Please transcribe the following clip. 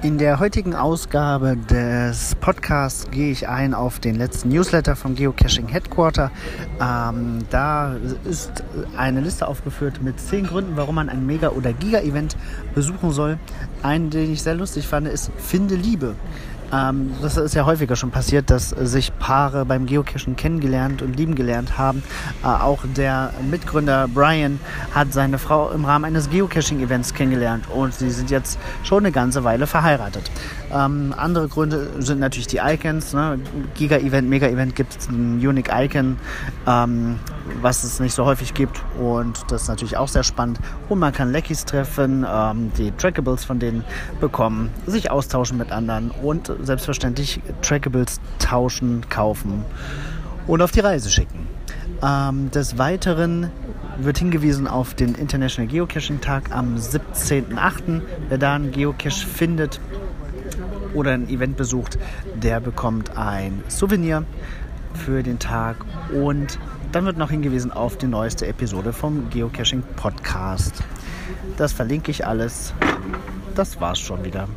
In der heutigen Ausgabe des Podcasts gehe ich ein auf den letzten Newsletter vom Geocaching Headquarter. Ähm, da ist eine Liste aufgeführt mit zehn Gründen, warum man ein Mega- oder Giga-Event besuchen soll. Einen, den ich sehr lustig fand, ist Finde Liebe. Ähm, das ist ja häufiger schon passiert, dass sich Paare beim Geocachen kennengelernt und lieben gelernt haben. Äh, auch der Mitgründer Brian hat seine Frau im Rahmen eines Geocaching-Events kennengelernt und sie sind jetzt schon eine ganze Weile verheiratet. Ähm, andere Gründe sind natürlich die Icons. Ne? Giga-Event, Mega-Event gibt es ein Unique Icon, ähm, was es nicht so häufig gibt und das ist natürlich auch sehr spannend. Und man kann Leckies treffen, ähm, die Trackables von denen bekommen, sich austauschen mit anderen und selbstverständlich Trackables tauschen, kaufen und auf die Reise schicken. Ähm, des Weiteren wird hingewiesen auf den International Geocaching Tag am 17.08. Wer da einen Geocache findet oder ein Event besucht, der bekommt ein Souvenir für den Tag und dann wird noch hingewiesen auf die neueste Episode vom Geocaching Podcast. Das verlinke ich alles. Das war's schon wieder.